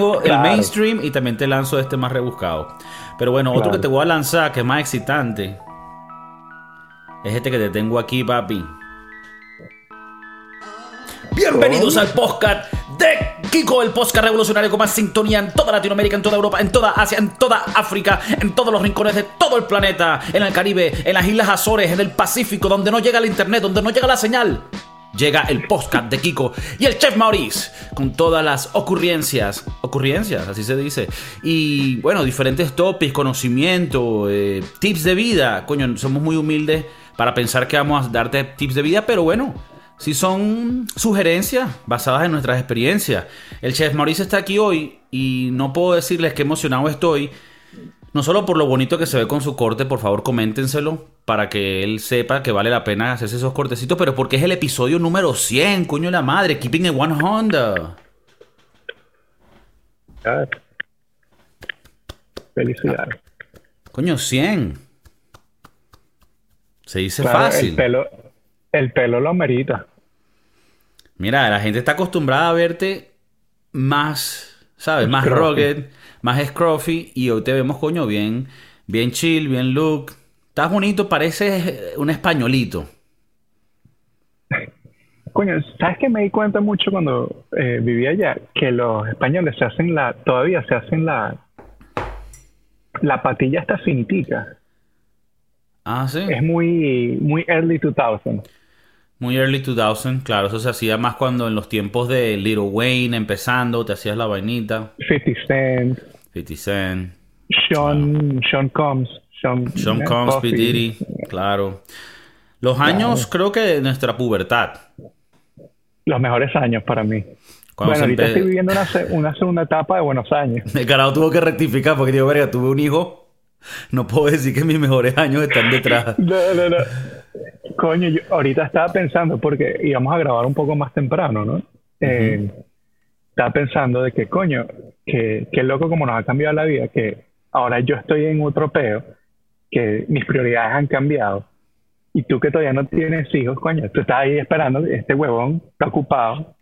el mainstream y también te lanzo este más rebuscado. Pero bueno, otro que te voy a lanzar que es más excitante es este que te tengo aquí, papi. Bienvenidos al podcast de Kiko, el podcast revolucionario con más sintonía en toda Latinoamérica, en toda Europa, en toda Asia, en toda África, en todos los rincones de todo el planeta, en el Caribe, en las Islas Azores, en el Pacífico, donde no llega el internet, donde no llega la señal llega el podcast de Kiko y el chef Maurice con todas las ocurrencias, ocurrencias, así se dice, y bueno, diferentes topics, conocimiento, eh, tips de vida. Coño, somos muy humildes para pensar que vamos a darte tips de vida, pero bueno, si son sugerencias basadas en nuestras experiencias. El chef Maurice está aquí hoy y no puedo decirles qué emocionado estoy no solo por lo bonito que se ve con su corte, por favor coméntenselo para que él sepa que vale la pena hacerse esos cortecitos, pero porque es el episodio número 100, coño de la madre, Keeping it 100. Felicidades. Coño, 100. Se dice fácil. El pelo, el pelo lo amerita. Mira, la gente está acostumbrada a verte más, ¿sabes? Más rugged más scruffy y hoy te vemos, coño, bien, bien chill, bien look. Estás bonito, pareces un españolito. Coño, ¿sabes que me di cuenta mucho cuando eh, vivía allá? Que los españoles se hacen la, todavía se hacen la, la patilla hasta cintica. Ah, sí. Es muy, muy early 2000. Muy early 2000, claro, eso se hacía más cuando en los tiempos de Little Wayne empezando, te hacías la vainita. 50 Cent. 50 Cent. Sean, Sean Combs. Sean, Sean Combs, P. Diddy, claro. Los años, creo que de nuestra pubertad. Los mejores años para mí. bueno, ahorita estoy viviendo una, una, segunda etapa de buenos años. El carajo tuvo que rectificar porque digo, verga, tuve un hijo. No puedo decir que mis mejores años están detrás. no, no, no. Coño, yo ahorita estaba pensando, porque íbamos a grabar un poco más temprano, ¿no? Eh, estaba pensando de que, coño, que, que loco como nos ha cambiado la vida, que ahora yo estoy en otro peo, que mis prioridades han cambiado. Y tú que todavía no tienes hijos, coño, tú estás ahí esperando, este huevón está ocupado.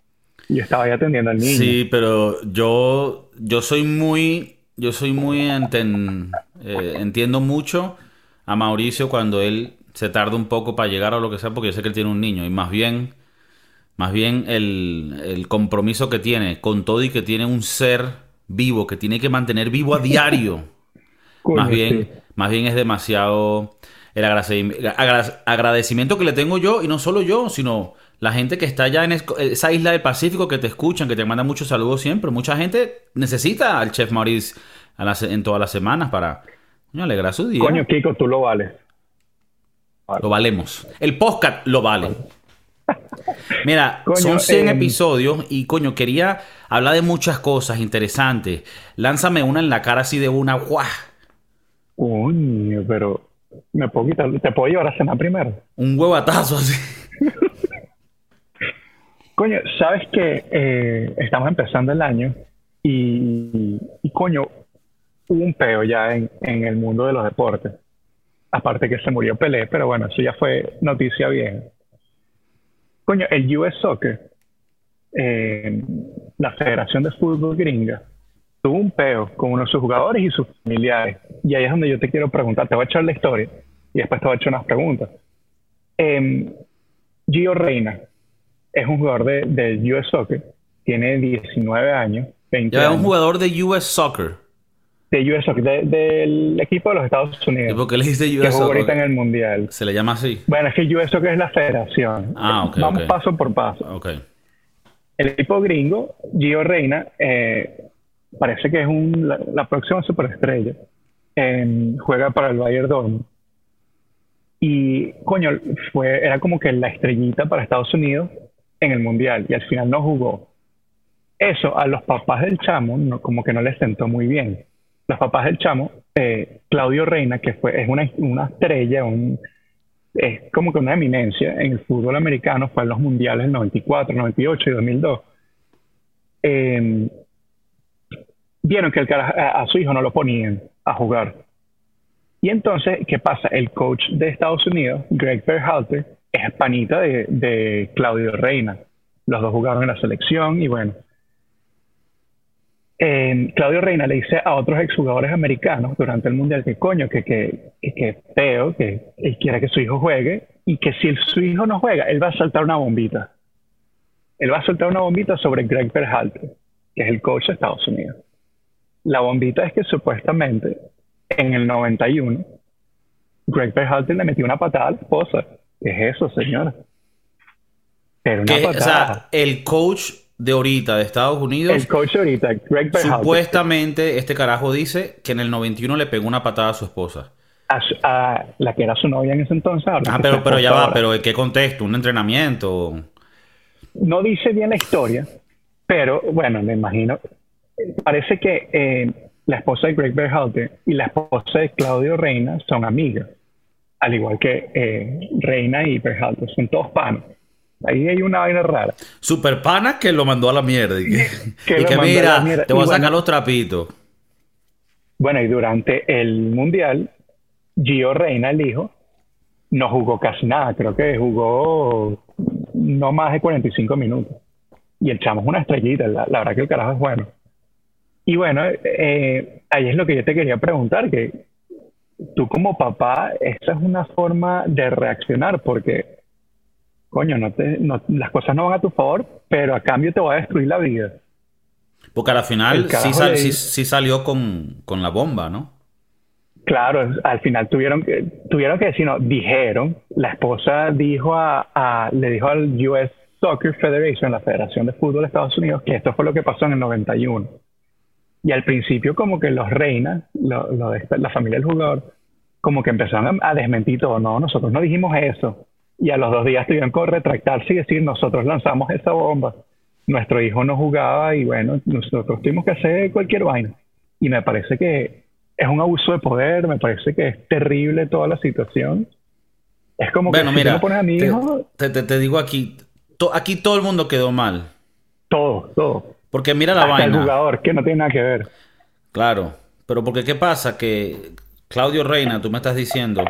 Y yo estaba ahí atendiendo al niño. Sí, pero yo, yo soy muy, yo soy muy, enten, eh, entiendo mucho a Mauricio cuando él se tarda un poco para llegar a lo que sea, porque yo sé que él tiene un niño. Y más bien, más bien el, compromiso que tiene con todo y que tiene un ser vivo, que tiene que mantener vivo a diario. más bien, más bien es demasiado el agradecimiento que le tengo yo, y no solo yo, sino la gente que está allá en esa isla del Pacífico que te escuchan, que te mandan muchos saludos siempre. Mucha gente necesita al chef Maurice en todas las semanas para alegrar su día. Coño, Kiko, tú lo vales. Lo valemos. El podcast lo vale. Mira, son 100 em, episodios y coño, quería hablar de muchas cosas interesantes. Lánzame una en la cara así de una, ¡guau! Coño, pero me puedo quitar, te puedo llevar a cenar primero. Un huevatazo así. coño, sabes que eh, estamos empezando el año y, coño, hubo un peo ya en el mundo de los deportes aparte que se murió Pelé, pero bueno, eso ya fue noticia bien. Coño, el US Soccer, eh, la Federación de Fútbol Gringa, tuvo un peo con uno de sus jugadores y sus familiares. Y ahí es donde yo te quiero preguntar, te voy a echar la historia y después te voy a echar unas preguntas. Eh, Gio Reina es un jugador de, de US Soccer, tiene 19 años. 20 ya es un jugador de US Soccer de US Soccer, del equipo de los Estados Unidos. ¿Y por qué le dice US que jugó ahorita en el Mundial. ¿Se le llama así? Bueno, es que US Soccer es la federación. Ah, ok. Vamos paso por paso. Ok. El equipo gringo, Gio Reina, eh, parece que es un, la, próxima superestrella. juega para el Bayern Dortmund. Y, coño, fue, era como que la estrellita para Estados Unidos en el Mundial. Y al final no jugó. Eso a los papás del chamo no, como que no les sentó muy bien los papás del chamo, eh, Claudio Reina, que fue, es una, una estrella, un, es como que una eminencia en el fútbol americano, fue en los mundiales del 94, 98 y 2002. Eh, vieron que a, a, su hijo no lo ponían a jugar. Y entonces, ¿qué pasa? El coach de Estados Unidos, Greg Berhalter, es panita de, de Claudio Reina. Los dos jugaron en la selección y bueno, eh, Claudio Reina le dice a otros exjugadores americanos durante el Mundial que coño, que, que, que, feo, que él quiere que su hijo juegue y que si su hijo no juega, él va a saltar una bombita. Él va a soltar una bombita sobre Greg Berhalter, que es el coach de Estados Unidos. La bombita es que supuestamente en el 91 Greg Berhalter le metió una patada a la esposa. ¿Qué es eso, señora? Pero una patada. O sea, el coach de ahorita de Estados Unidos. El coach ahorita, Greg Berhalter. Supuestamente este carajo dice que en el 91 le pegó una patada a su esposa. A, la que era su novia en ese entonces. Ah, pero, pero ya va, pero ¿en qué contexto? ¿Un entrenamiento? No dice bien la historia, pero bueno, me imagino. Parece que eh, la esposa de Greg Berhalter y la esposa de Claudio Reina son amigas, al igual que eh, Reina y Berhalter, son todos panos. Ahí hay una vaina rara. Super pana que lo mandó a la mierda. Y que, mira, te voy a sacar los trapitos. Bueno, y durante el Mundial, Gio Reina, el hijo, no jugó casi nada. Creo que jugó no más de 45 minutos. Y el chamo es una estrellita. La, verdad que el carajo es bueno. Y bueno, eh, ahí es lo que yo te quería preguntar, que tú como papá, esta es una forma de reaccionar, porque coño, no te, las cosas no van a tu favor, pero a cambio te va a destruir la vida. Porque al final sí, sí, salió con, con, la bomba, ¿no? Claro, al final tuvieron que, tuvieron que decir, no, dijeron, la esposa dijo a, le dijo al US Soccer Federation, la Federación de Fútbol de Estados Unidos, que esto fue lo que pasó en el 91. Y al principio como que los reinas, lo, la familia del jugador, como que empezaron a desmentir todo, no, nosotros no dijimos eso y a los dos días tuvieron que retractarse y decir, nosotros lanzamos esa bomba, nuestro hijo no jugaba y bueno, nosotros tuvimos que hacer cualquier vaina. Y me parece que es un abuso de poder, me parece que es terrible toda la situación. Es como que mira, a mi hijo... Te, te, digo aquí, aquí todo el mundo quedó mal. Todo, todo. Porque mira la vaina. el jugador, que no tiene nada que ver. Claro, pero porque ¿qué pasa? Que Claudio Reina, tú me estás diciendo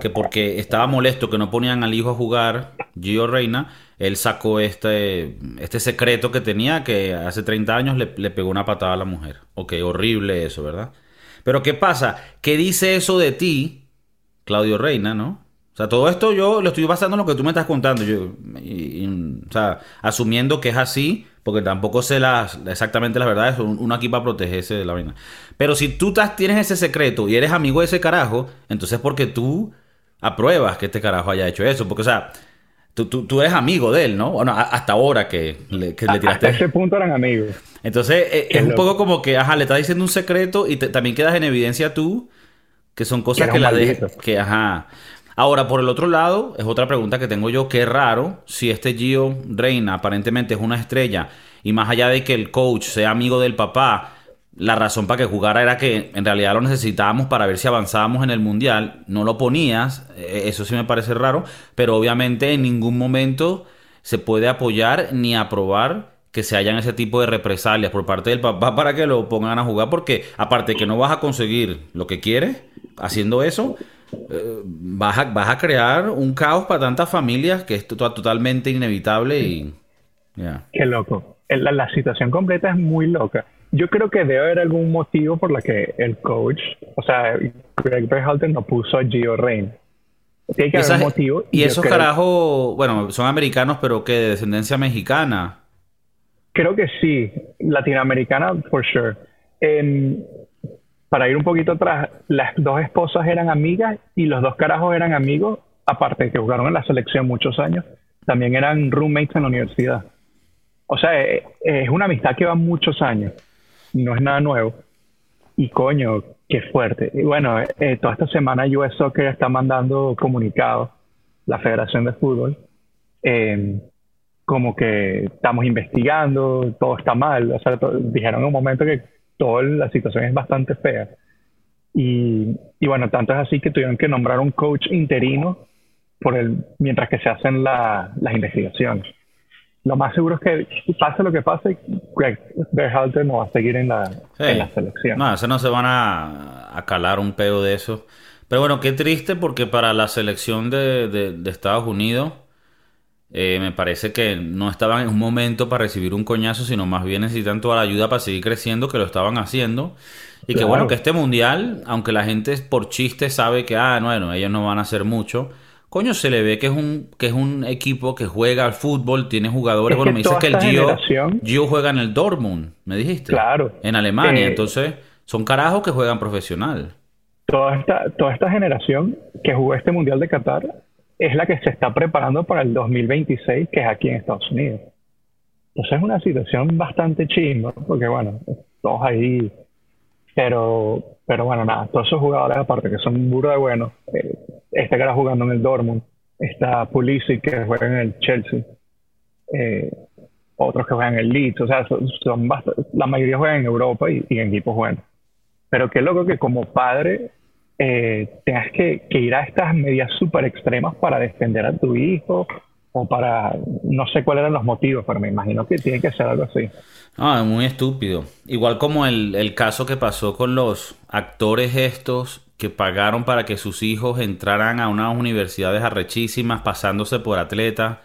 que porque estaba molesto que no ponían al hijo a jugar, Gio Reina, él sacó este, este secreto que tenía que hace 30 años le, le pegó una patada a la mujer. Ok, horrible eso, ¿verdad? Pero ¿qué pasa? ¿Qué dice eso de ti, Claudio Reina, no? O sea, todo esto yo lo estoy basando en lo que tú me estás contando. Yo, o sea, asumiendo que es así, porque tampoco sé las, exactamente las verdades. Uno aquí para protegerse de la vaina. Pero si tú tienes ese secreto y eres amigo de ese carajo, entonces porque tú apruebas que este carajo haya hecho eso. Porque, o sea, tú, tú, eres amigo de él, ¿no? Bueno, hasta ahora que le, que le tiraste. Hasta ese punto eran amigos. Entonces, eh, es, un poco como que, ajá, le estás diciendo un secreto y también quedas en evidencia tú, que son cosas que, la dejan. Que, ajá. Ahora, por el otro lado, es otra pregunta que tengo yo. Qué raro si este Gio Reina aparentemente es una estrella y más allá de que el coach sea amigo del papá, la razón para que jugara era que en realidad lo necesitábamos para ver si avanzábamos en el mundial. No lo ponías, e-, eso sí me parece raro, pero obviamente en ningún momento se puede apoyar ni aprobar que se hayan ese tipo de represalias por parte del papá para que lo pongan a jugar, porque aparte que no vas a conseguir lo que quieres haciendo eso, eh, vas, a, vas a crear un caos para tantas familias que es totalmente inevitable y... Qué loco. La, la, situación completa es muy loca. Yo creo que debe haber algún motivo por la que el coach, o sea, Greg Berhalter no puso a Gio Rein. Tiene que haber un motivo. Y, esos carajos, bueno, son americanos, pero que de descendencia mexicana. Creo que sí, latinoamericana, for sure. En, para ir un poquito atrás, las dos esposas eran amigas y los dos carajos eran amigos, aparte que jugaron en la selección muchos años, también eran roommates en la universidad. O sea, eh, es una amistad que va muchos años, no es nada nuevo. Y coño, qué fuerte. Y bueno, eh, toda esta semana US Soccer está mandando comunicados, la Federación de Fútbol, eh, como que estamos investigando, todo está mal. O sea, dijeron en un momento que toda la situación es bastante fea. Y, y, bueno, tanto es así que tuvieron que nombrar un coach interino por el, mientras que se hacen las investigaciones. Lo más seguro es que pase lo que pase, Greg Berhalter no va a seguir en la, en la selección. No, eso no se van a, a, calar un pedo de eso. Pero bueno, qué triste porque para la selección de, de, de Estados Unidos Eh, me parece que no estaban en un momento para recibir un coñazo, sino más bien necesitan toda la ayuda para seguir creciendo, que lo estaban haciendo. Y que bueno, que este mundial, aunque la gente por chiste sabe que, ah, bueno, ellos no van a hacer mucho, coño, se le ve que es un, que es un equipo que juega al fútbol, tiene jugadores. bueno, me dices que el Gio, Gio, juega en el Dortmund, me dijiste. Claro. En Alemania, eh, entonces son carajos que juegan profesional. Toda esta, toda esta generación que jugó este mundial de Qatar es la que se está preparando para el 2026, que es aquí en Estados Unidos. Entonces es una situación bastante chimba, porque bueno, todos ahí, pero, pero bueno, nada, todos esos jugadores aparte que son burro de buenos, eh, este que era jugando en el Dortmund, está Pulisic que juega en el Chelsea, eh, otros que juegan en el Leeds, o sea, son, la mayoría juegan en Europa y, y en equipos buenos. Pero qué loco que como padre eh, tengas que, ir a estas medidas súper extremas para defender a tu hijo o para, no sé cuáles eran los motivos, pero me imagino que tiene que ser algo así. Ah, muy estúpido. Igual como el, el caso que pasó con los actores estos que pagaron para que sus hijos entraran a unas universidades arrechísimas pasándose por atletas.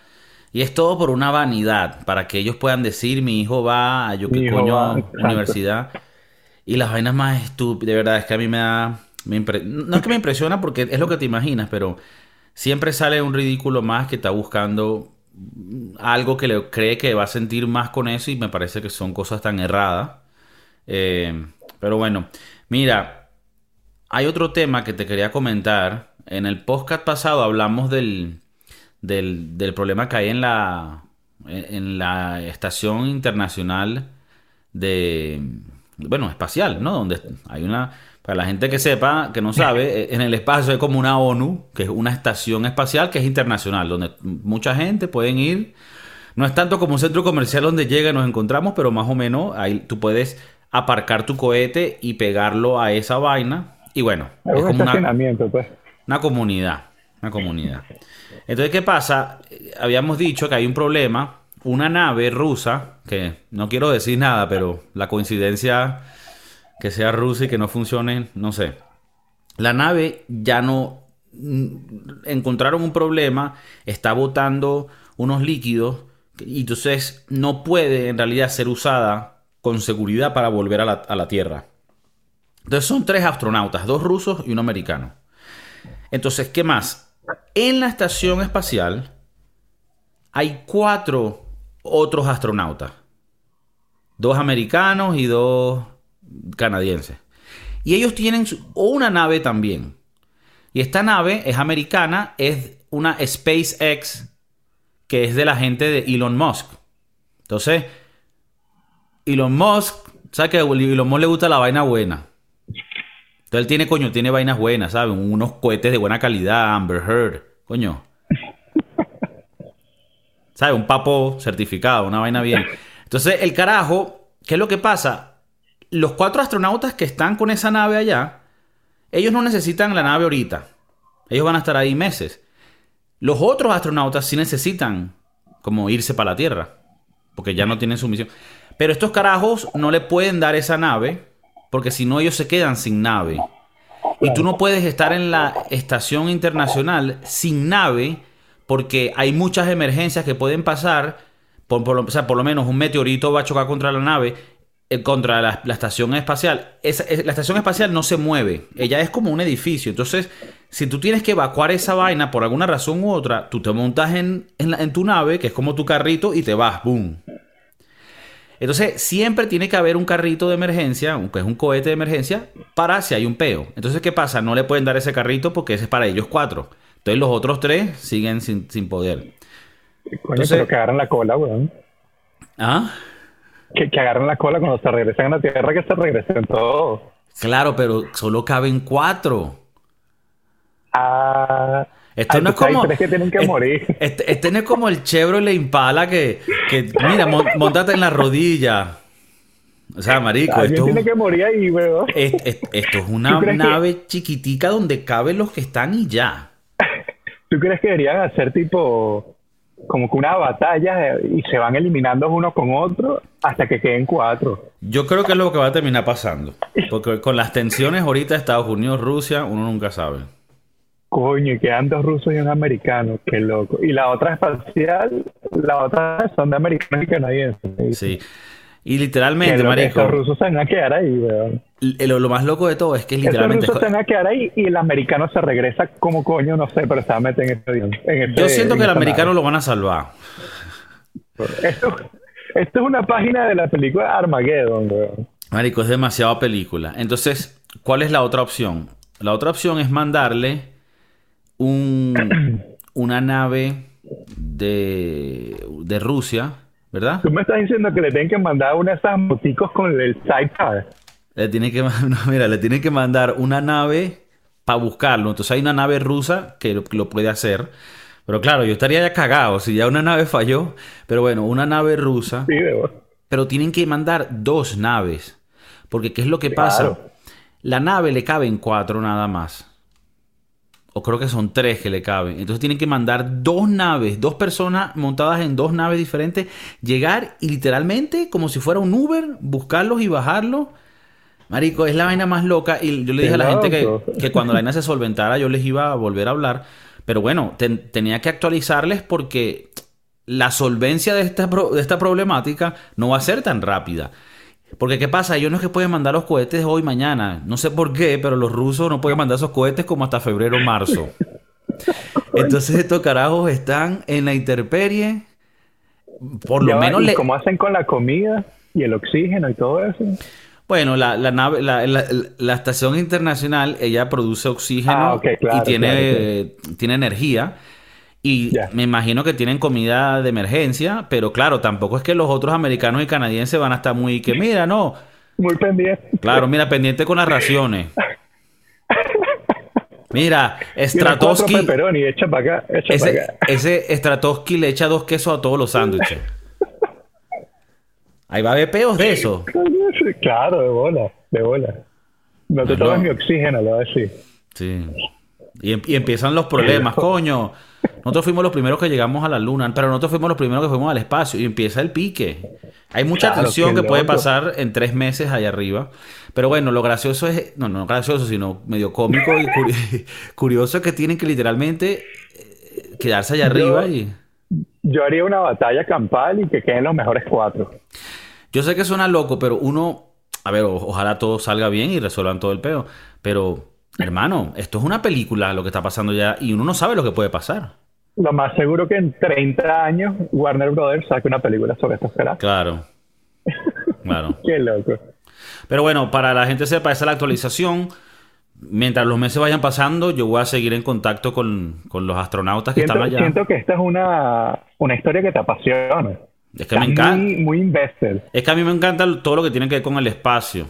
Y es todo por una vanidad, para que ellos puedan decir, mi hijo va a yo qué coño universidad. Y las vainas más estúpidas, de verdad, es que a mí me da no es que me impresiona porque es lo que te imaginas, pero siempre sale un ridículo más que está buscando algo que le cree que va a sentir más con eso y me parece que son cosas tan erradas. Eh, pero bueno, mira, hay otro tema que te quería comentar. En el podcast pasado hablamos del, del, problema que hay en la, en la estación internacional de, bueno, espacial, ¿no? Donde hay una para la gente que sepa, que no sabe, eh, en el espacio hay como una ONU, que es una estación espacial que es internacional, donde mucha gente puede ir. No es tanto como un centro comercial donde llega y nos encontramos, pero más o menos ahí tú puedes aparcar tu cohete y pegarlo a esa vaina. Y bueno, es, como una, pues. una comunidad. Una comunidad. Entonces, ¿qué pasa? Habíamos dicho que hay un problema. Una nave rusa, que no quiero decir nada, pero la coincidencia que sea rusa y que no funcione, no sé. La nave ya no mm, encontraron un problema, está botando unos líquidos y entonces no puede en realidad ser usada con seguridad para volver a la, a la Tierra. Entonces son tres astronautas, dos rusos y un americano. Entonces, ¿qué más? En la estación espacial hay cuatro otros astronautas. Dos americanos y dos canadiense Y ellos tienen una nave también. Y esta nave es americana, es una SpaceX que es de la gente de Elon Musk. Entonces, Elon Musk, ¿sabes que a Elon Musk le gusta la vaina buena? Entonces él tiene, coño, tiene vainas buenas, ¿sabes? Unos cohetes de buena calidad, Amber Heard, coño. ¿Sabes? Un papo certificado, una vaina bien. Entonces, el carajo, ¿qué es lo que pasa? Los cuatro astronautas que están con esa nave allá, ellos no necesitan la nave ahorita. Ellos van a estar ahí meses. Los otros astronautas sí necesitan como irse para la Tierra, porque ya no tienen su misión. Pero estos carajos no le pueden dar esa nave, porque si no ellos se quedan sin nave. Y tú no puedes estar en la estación internacional sin nave, porque hay muchas emergencias que pueden pasar. Por, o sea, por lo menos un meteorito va a chocar contra la nave contra la, estación espacial. la estación espacial no se mueve. Ella es como un edificio. Entonces, si tú tienes que evacuar esa vaina por alguna razón u otra, tú te montas en, en, tu nave, que es como tu carrito, y te vas. ¡Boom! Entonces, siempre tiene que haber un carrito de emergencia, que es un cohete de emergencia, para si hay un peo. Entonces, ¿qué pasa? No le pueden dar ese carrito porque ese es para ellos cuatro. Entonces, los otros tres siguen sin, sin poder. Coño, pero que agarran la cola, weón. ¿Ah? Que, que agarren la cola cuando se regresen a la Tierra, que se regresen todos. Claro, pero solo caben cuatro. Ah. Esto no es como. que tienen que morir. Este, este, no es como el Chevrolet Impala que, que mira, montate en la rodilla. O sea, marico, esto, tiene que morir ahí, weón. esto es una nave chiquitica donde caben los que están y ya. ¿Tú crees que deberían hacer tipo como que una batalla y se van eliminando uno con otro hasta que queden cuatro. Yo creo que es lo que va a terminar pasando. Porque con las tensiones ahorita Estados Unidos, Rusia, uno nunca sabe. Coño, y quedan dos rusos y un americano, qué loco. Y la otra espacial, la otra son de americanos y canadienses. Sí. Y literalmente, marico, Estos rusos se van a quedar ahí, weón. lo, lo más loco de todo es que Estos literalmente... rusos se van a quedar ahí y el americano se regresa como coño, no sé, pero se va a meter en este en este- Yo siento en que el americano nave. lo van a salvar. Esto, esto es una página de la película Armageddon, weón. Marico, es demasiada película. Entonces, ¿cuál es la otra opción? La otra opción es mandarle un, una nave de, de Rusia, ¿verdad? Tú me estás diciendo que le tienen que mandar una de esas moticos con el sidecar. Le tiene que, no, mira, le tiene que mandar una nave para buscarlo. Entonces hay una nave rusa que lo, que lo puede hacer. Pero claro, yo estaría ya cagado si ya una nave falló. Pero bueno, una nave rusa. Sí, Pero tienen que mandar dos naves. Porque ¿qué es lo que pasa? La nave le caben cuatro nada más. O creo que son tres que le caben. Entonces tienen que mandar dos naves, dos personas montadas en dos naves diferentes, llegar y literalmente, como si fuera un Uber, buscarlos y bajarlos. Marico, es la vaina más loca. Y yo le dije a la gente que, cuando la vaina se solventara, yo les iba a volver a hablar. Pero bueno, ten- tenía que actualizarles porque la solvencia de esta, pro- de esta problemática no va a ser tan rápida. Porque ¿qué pasa? Ellos no es que pueden mandar los cohetes hoy, mañana. No sé por qué, pero los rusos no pueden mandar esos cohetes como hasta febrero o marzo. Entonces estos carajos están en la intemperie. Por lo Ya menos ¿y le... cómo hacen con la comida y el oxígeno y todo eso? Bueno, la, la nave, la, la- la estación internacional, ella produce oxígeno Ah, claro, y tiene, claro, eh, tiene energía. Y me imagino que tienen comida de emergencia, pero claro, tampoco es que los otros americanos y canadienses van a estar muy que, mira, no, Muy pendiente. claro, mira, pendiente con las raciones. Mira, Stratosky, echa para acá, echa ese, para acá. ese Stratosky le echa dos quesos a todos los sándwiches. Ahí va a haber peos de eso. Claro, de bola, de bola. No te tomes mi oxígeno, lo voy a decir. Sí. Y, em- y empiezan los problemas, coño. Nosotros fuimos los primeros que llegamos a la luna, pero nosotros fuimos los primeros que fuimos al espacio y empieza el pique. Hay mucha Claro, tensión que puede pasar en tres meses allá arriba. Pero bueno, lo gracioso es, no, no gracioso, sino medio cómico y curi- curioso es que tienen que literalmente eh, quedarse allá arriba y... Yo haría una batalla campal y que queden los mejores cuatro. Yo sé que suena loco, pero uno, a ver, o- ojalá todo salga bien y resuelvan todo el peo. Pero, hermano, esto es una película lo que está pasando ya y uno no sabe lo que puede pasar. Lo más seguro que en 30 años Warner Brothers saque una película sobre estos caras. Claro. Claro. Qué loco. Pero bueno, para la gente sepa, esa es la actualización. Mientras los meses vayan pasando, yo voy a seguir en contacto con, con los astronautas que Siento, están allá. siento que esta es una, una historia que te apasiona. Es que me encanta. Muy, muy invested. Es que a mí me encanta todo lo que tiene que ver con el espacio.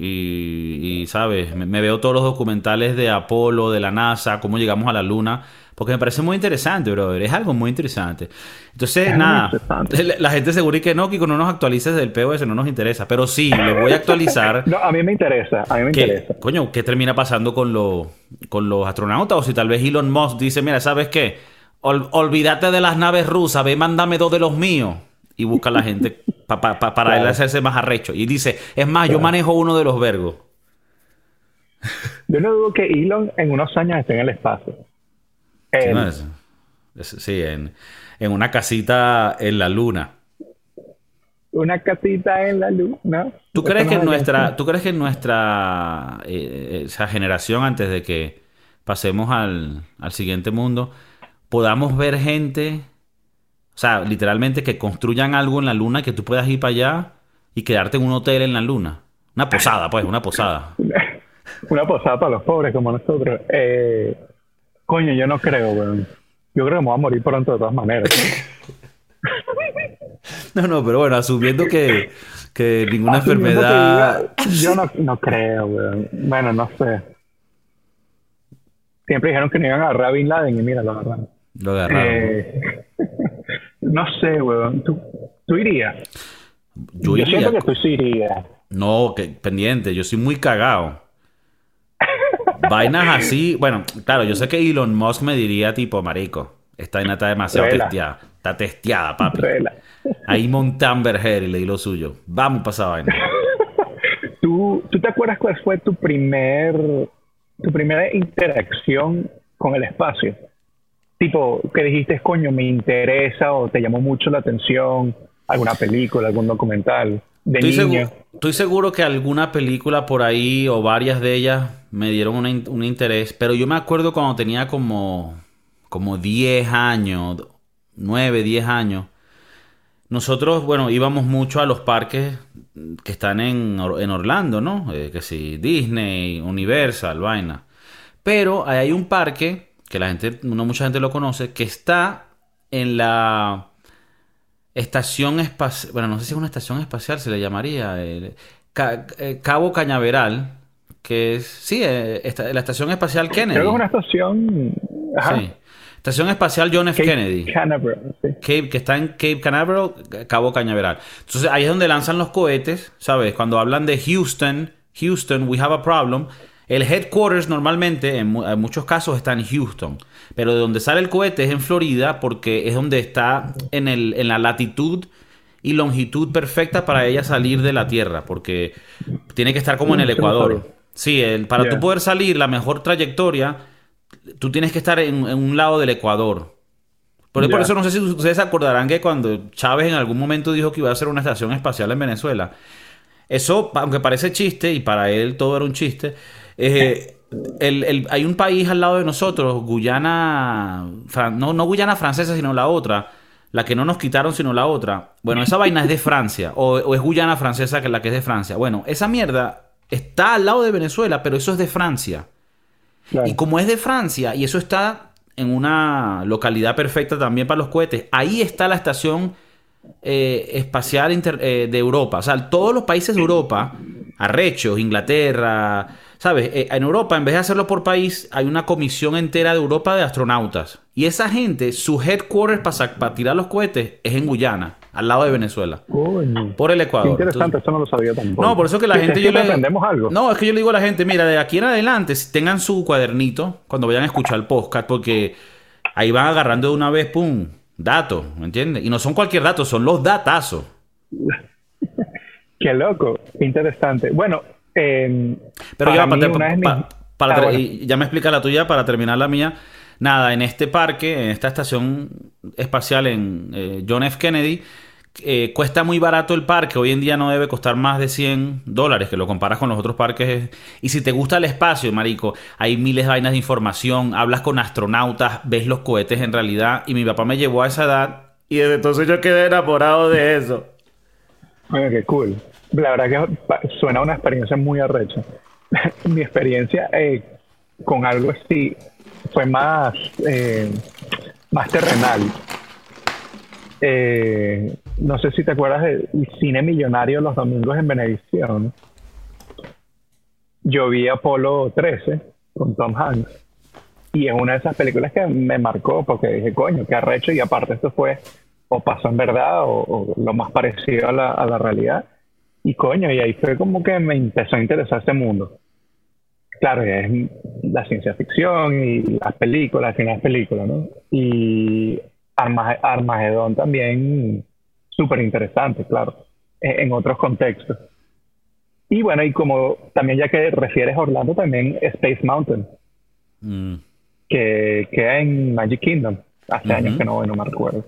Y, y, ¿sabes? Me, me veo todos los documentales de Apolo, de la NASA, cómo llegamos a la Luna. Porque me parece muy interesante, brother. Es algo muy interesante. Entonces, Es nada. interesante. La, gente seguro que no, que no nos actualices del POS, no nos interesa. Pero sí, les voy a actualizar. No, a mí me interesa, a mí me que, interesa. coño, ¿qué termina pasando con, lo- con los astronautas? O si tal vez Elon Musk dice, mira, ¿sabes qué? Ol- olvídate de las naves rusas, ve, mándame dos de los míos. Y busca a la gente pa- pa- pa- para él hacerse más arrecho. Y dice, es más, yo manejo uno de los vergos. Yo no dudo que Elon en unos años esté en el espacio. ¿Qué Él, no es? Es- Sí, en, en una casita en la luna. Una casita en la luz, ¿no? ¿Tú crees que nuestra, ¿tú crees que nuestra eh, esa generación, antes de que pasemos al, al siguiente mundo, podamos ver gente, o sea, literalmente que construyan algo en la luna, que tú puedas ir para allá y quedarte en un hotel en la luna? Una posada, pues, una posada. Una posada para los pobres como nosotros. Eh, coño, yo no creo, weón. Yo creo que me voy a morir pronto de todas maneras. No, no, pero bueno, asumiendo que, que ninguna Asumiendo que enfermedad... diga, yo no, no creo, weón. Bueno, no sé. Siempre dijeron que no iban a agarrar a Bin Laden y mira, lo agarraron. Lo agarraron. Eh, no sé, weón. ¿Tú, tú irías? Yo iría... siento que tú sí irías. No, que pendiente, yo soy muy cagado. Vainas así, bueno, claro, yo sé que Elon Musk me diría tipo, marico, esta vaina está demasiado Vela. testeada, está testeada, papi. Ahí Amber Heard y le di lo suyo. Vamos para esa vaina. ¿Tú, ¿Tú te acuerdas cuál fue tu primer tu primera interacción con el espacio? Tipo, que dijiste, coño, me interesa o te llamó mucho la atención alguna película, algún documental de estoy niño. Seguro, estoy seguro que alguna película por ahí o varias de ellas me dieron un interés, pero yo me acuerdo cuando tenía como, como 10 años, 9, 10 años. Nosotros, bueno, íbamos mucho a los parques que están en, en Orlando, ¿no? Eh, que sí, Disney, Universal, vaina. Pero hay un parque que la gente, no mucha gente lo conoce, que está en la estación espacial, bueno, no sé si es una estación espacial, se le llamaría, eh, Cabo Cañaveral, que es, sí, eh, la estación espacial Kennedy. Creo que es una estación... Sí. Estación Espacial John F. Kennedy. Canaveral, que está en Cape Canaveral, Cabo Cañaveral. Entonces ahí es donde lanzan los cohetes, ¿sabes? Cuando hablan de Houston, Houston, we have a problem. El headquarters normalmente, en, muchos casos, está en Houston. Pero de donde sale el cohete es en Florida porque es donde está en, el, en la latitud y longitud perfecta para ella salir de la Tierra. Porque tiene que estar como en el Ecuador. Sí, el, para tú poder salir, la mejor trayectoria tú tienes que estar en, un lado del Ecuador. Por, eso no sé si ustedes acordarán que cuando Chávez en algún momento dijo que iba a hacer una estación espacial en Venezuela, eso, aunque parece chiste, y para él todo era un chiste, eh, hay un país al lado de nosotros, Guyana, no, no Guyana francesa, sino la otra, la que no nos quitaron, sino la otra. Bueno, esa vaina es de Francia, o, es Guyana francesa que la que es de Francia. Bueno, esa mierda está al lado de Venezuela, pero eso es de Francia. Y como es de Francia y eso está en una localidad perfecta también para los cohetes, ahí está la estación eh, espacial eh, de Europa. O sea, todos los países de Europa, arrechos, Inglaterra, ¿sabes? Eh, en Europa, en vez de hacerlo por país, hay una comisión entera de Europa de astronautas. Y esa gente, su headquarters para tirar los cohetes es en Guyana al lado de Venezuela. Por el Ecuador. interesante, eso no lo sabía tampoco. No, por eso que la gente yo le aprendemos algo. No, es que yo le digo a la gente, mira, de aquí en adelante tengan su cuadernito cuando vayan a escuchar el podcast porque ahí van agarrando de una vez pum, datos, ¿me entiendes? Y no son cualquier dato, son los datazos. Qué loco, interesante. Bueno, eh, pero ya, para, ah, ya me explica la tuya para terminar la mía. Nada, en este parque, en esta estación espacial en eh, John F. Kennedy, eh, cuesta muy barato el parque, hoy en día no debe costar más de 100 dólares, que lo comparas con los otros parques. Y si te gusta el espacio, marico, hay miles de vainas de información, hablas con astronautas, ves los cohetes en realidad. Y mi papá me llevó a esa edad y desde entonces yo quedé enamorado de eso. Oye, qué cool. La verdad que suena una experiencia muy arrecha. mi experiencia eh, con algo así fue más, eh, más terrenal. Eh, no sé si te acuerdas del cine millonario los domingos en Benevisión. Yo vi Apolo 13 con Tom Hanks. Y es una de esas películas que me marcó porque dije, coño, qué arrecho. Y aparte, esto fue o pasó en verdad o, lo más parecido a la, a la, realidad. Y coño, y ahí fue como que me empezó a interesar este mundo. Claro, es la ciencia ficción y las películas, al las películas, ¿no? Y Armagedón también súper interesante, claro, e-, en otros contextos. Y bueno, y como también ya que refieres a Orlando, también Space Mountain, mm. que queda en Magic Kingdom. Hace años que no, no me recuerdo.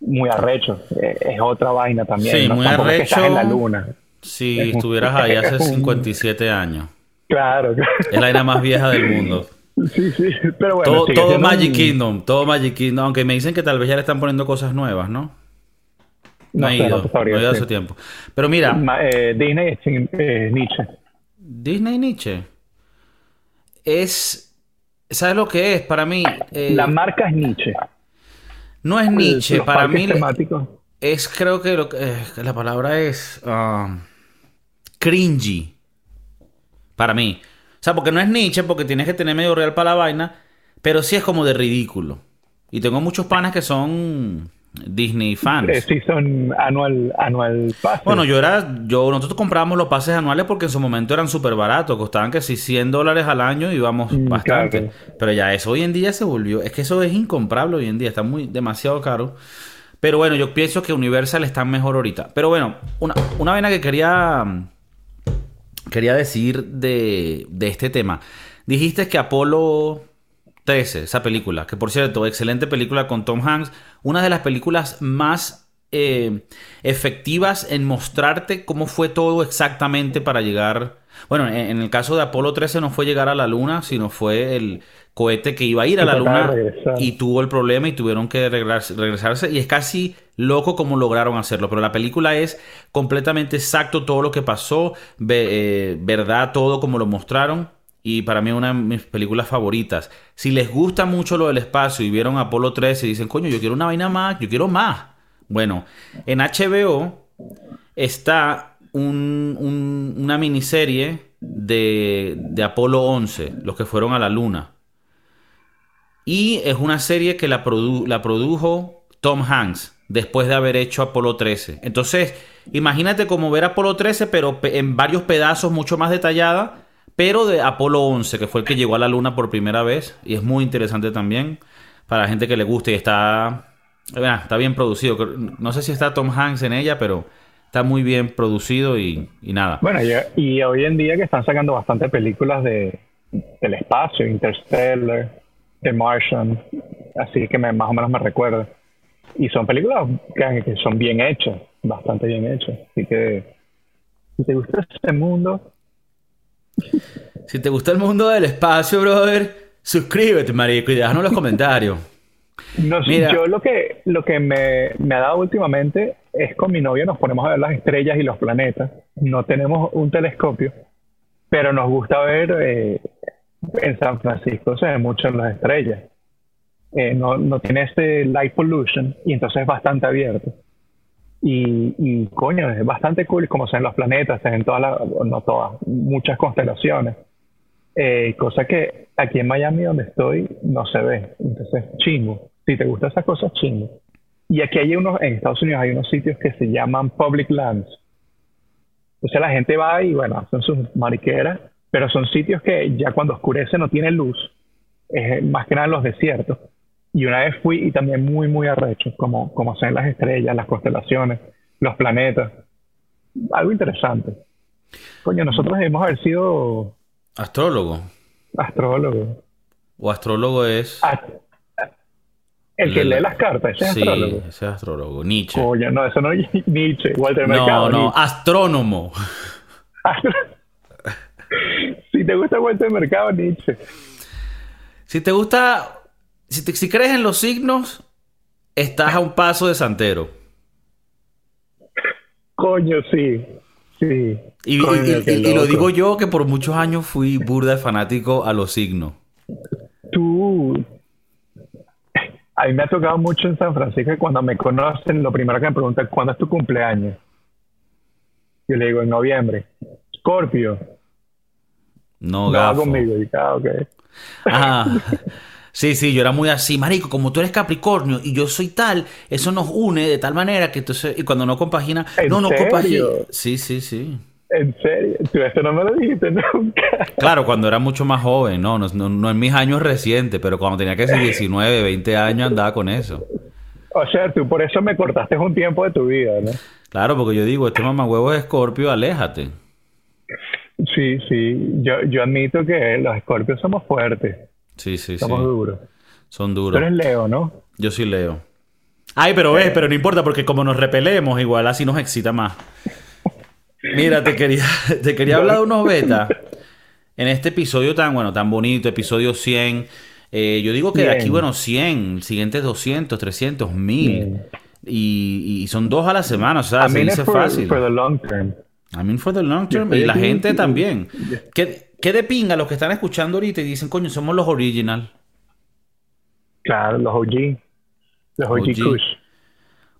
Muy arrecho, e-, es otra vaina también. Sí, muy arrecho. en la luna. Si estuvieras ahí hace 57 años. Claro. Es la vaina más vieja del mundo. Sí, sí, pero bueno. Todo, Magic Kingdom, todo Magic Kingdom, aunque me dicen que tal vez ya le están poniendo cosas nuevas, ¿no? No, ha ido, no, ha ido hace tiempo. Pero mira. Eh, Disney es eh, Nietzsche. Disney Nietzsche. Es. ¿Sabes lo que es? Para mí. Eh, la marca es Nietzsche. No es Nietzsche, para mí. Es, creo que, lo que la palabra es. Um, cringy. Para mí. O sea, porque no es Nietzsche, porque tienes que tener medio real para la vaina, pero sí es como de ridículo. Y tengo muchos panas que son Disney fans. Sí, son anual, anual pases. Bueno, yo era, yo, nosotros comprábamos los pases anuales porque en su momento eran súper baratos, costaban que si 100 dólares al año íbamos mm, bastante. Pero ya eso hoy en día se volvió, es que eso es incomprable hoy en día, está muy, demasiado caro. Pero bueno, yo pienso que Universal está mejor ahorita. Pero bueno, una, una vaina que quería quería decir de, este tema. Dijiste que Apolo 13, esa película, que por cierto, excelente película con Tom Hanks, una de las películas más eh, efectivas en mostrarte cómo fue todo exactamente para llegar. Bueno, en, el caso de Apolo 13 no fue llegar a la luna, sino fue el cohete que iba a ir a la luna y tuvo el problema y tuvieron que regresarse y es casi loco como lograron hacerlo, pero la película es completamente exacto todo lo que pasó, eh, verdad todo como lo mostraron y para mí es una de mis películas favoritas. Si les gusta mucho lo del espacio y vieron Apolo 13 y dicen, coño, yo quiero una vaina más, yo quiero más. Bueno, en HBO está una miniserie de, de Apolo 11, los que fueron a la luna. Y es una serie que la, la produjo Tom Hanks después de haber hecho Apolo 13. Entonces, imagínate como ver Apolo 13, pero en varios pedazos mucho más detallada, pero de Apolo 11, que fue el que llegó a la Luna por primera vez. Y es muy interesante también para la gente que le guste y está, está bien producido. No sé si está Tom Hanks en ella, pero está muy bien producido y, nada. Bueno, y, hoy en día que están sacando bastantes películas de, del espacio, Interstellar. The Martian, así que me, más o menos me recuerda. Y son películas que, son bien hechas, bastante bien hechas. Así que, si te gusta este mundo... Si te gusta el mundo del espacio, brother, suscríbete, marico, y déjanos los comentarios. No, Yo lo que, lo que me, me, ha dado últimamente es con mi novia nos ponemos a ver las estrellas y los planetas. No tenemos un telescopio, pero nos gusta ver eh, en San Francisco se ven mucho las estrellas. Eh, no, no, tiene este light pollution y entonces es bastante abierto. Y, y coño, es bastante cool como se ven los planetas, se ven todas las, no todas, muchas constelaciones. Eh, cosa que aquí en Miami donde estoy no se ve. Entonces, chingo. Si te gustan esas cosas, chingo. Y aquí hay unos, en Estados Unidos hay unos sitios que se llaman public lands. Entonces la gente va y bueno, hacen sus mariqueras pero son sitios que ya cuando oscurece no tiene luz, es más que nada en los desiertos. Y una vez fui y también muy, muy arrecho, como, como ven las estrellas, las constelaciones, los planetas. Algo interesante. Coño, nosotros debemos haber sido... Astrólogo. Astrólogo. O astrólogo es... el que lee las cartas, ese es sí, astrólogo. ese es astrólogo. Nietzsche. Coño, no, eso no es Nietzsche. Walter Mercado. No, no, astrónomo. Te gusta vuelta de mercado, Nietzsche. Si te gusta, si, si crees en los signos, estás a un paso de Santero. Coño, sí. Sí. Y, lo digo yo que por muchos años fui burda de fanático a los signos. Tú. A mí me ha tocado mucho en San Francisco y cuando me conocen, lo primero que me preguntan es ¿cuándo es tu cumpleaños? Yo le digo en noviembre. Scorpio. No, gafo. conmigo. ok. Ah, sí, sí, yo era muy así, marico, como tú eres Capricornio y yo soy tal, eso nos une de tal manera que entonces, y cuando no compagina, no, no compagina. Sí, sí, sí. ¿En serio? Tú eso no me lo dijiste nunca. Claro, cuando era mucho más joven, no, no, no, en mis años recientes, pero cuando tenía que ser 19, 20 años andaba con eso. O sea, tú por eso me cortaste un tiempo de tu vida, ¿no? Claro, porque yo digo, este huevo es escorpio, aléjate. Sí, sí. Yo, yo admito que los escorpios somos fuertes. Sí, sí, somos duros. Son duros. Tú eres Leo, ¿no? Yo soy Leo. Ay, pero ves, pero no importa porque como nos repelemos, igual así nos excita más. Mira, te quería, te quería hablar de unos betas. En este episodio tan, bueno, tan bonito, episodio 100. Eh, yo digo que de aquí, bueno, 100, siguientes 200, 300, 1000. Y, y, son dos a la semana, o sea, se dice fácil. For the long term. I mean for the long term. Y la gente también. ¿Qué, ¿Qué, de pinga los que están escuchando ahorita y dicen, coño, somos los original? Claro, los OG. Los OG, Kush.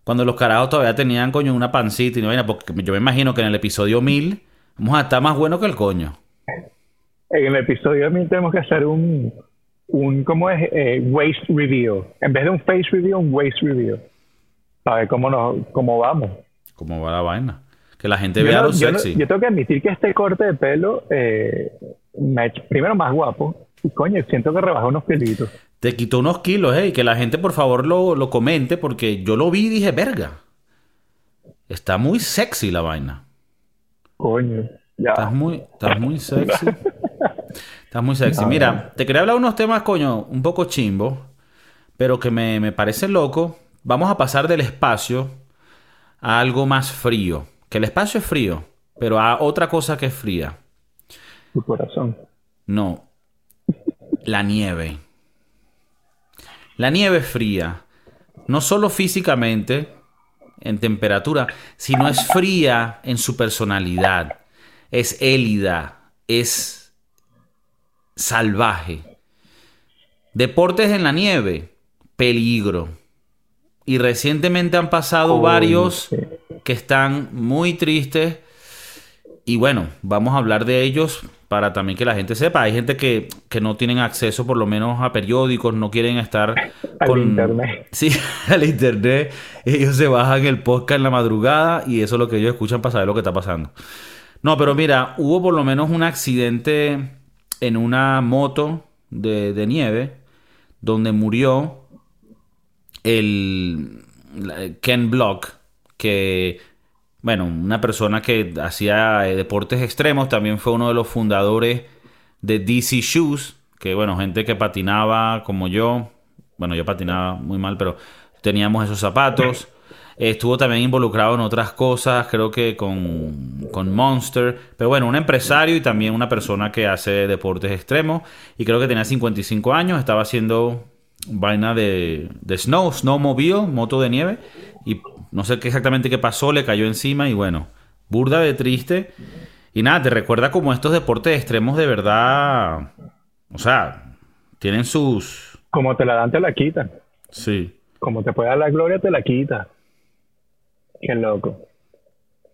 Cuando los carajos todavía tenían, coño, una pancita y no vaina, porque yo me imagino que en el episodio 1000 vamos a estar más bueno que el coño. En el episodio 1000 tenemos que hacer un, un ¿cómo es? Eh, waste review. En vez de un face review, un waste review. Para ver cómo, nos, cómo vamos. Cómo va la vaina. Que la gente vea lo sexy. yo tengo que admitir que este corte de pelo eh, me ha hecho, primero más guapo. Y coño, siento que rebajó unos pelitos. Te quitó unos kilos, eh. Y que la gente por favor lo, lo comente porque yo lo vi y dije, verga. Está muy sexy la vaina. Coño, ya. Estás muy, estás muy sexy. Estás muy sexy. Mira, te quería hablar unos temas, coño, un poco chimbo, pero que me, me parece loco. Vamos a pasar del espacio a algo más frío. Que el espacio es frío, pero a otra cosa que es fría. Tu corazón. No. La nieve. La nieve es fría. No solo físicamente, en temperatura, sino es fría en su personalidad. Es élida, es salvaje. Deportes en la nieve, peligro. Y recientemente han pasado Oh, varios. Que están muy tristes. Y bueno, vamos a hablar de ellos para también que la gente sepa. Hay gente que, que no tienen acceso por lo menos a periódicos, no quieren estar Al internet. Sí, al internet. Ellos se bajan el podcast en la madrugada y eso es lo que ellos escuchan para saber lo que está pasando. No, pero mira, hubo por lo menos un accidente en una moto de, de nieve donde murió el Ken Block, que, bueno, una persona que hacía eh, deportes extremos, también fue uno de los fundadores de DC Shoes, que, bueno, gente que patinaba como yo, bueno, yo patinaba muy mal, pero teníamos esos zapatos. Estuvo también involucrado en otras cosas, creo que con, con Monster. Pero bueno, un empresario y también una persona que hace deportes extremos. Y creo que tenía 55 años, estaba haciendo vaina de, de snow, snowmobile, moto de nieve. Y no sé qué exactamente qué pasó, le cayó encima y bueno, burda de triste. Y nada, te recuerda como estos deportes extremos de verdad. O sea, tienen sus. Como te la dan, te la quitan. Sí. Como te puede dar la gloria, te la quita. Qué loco.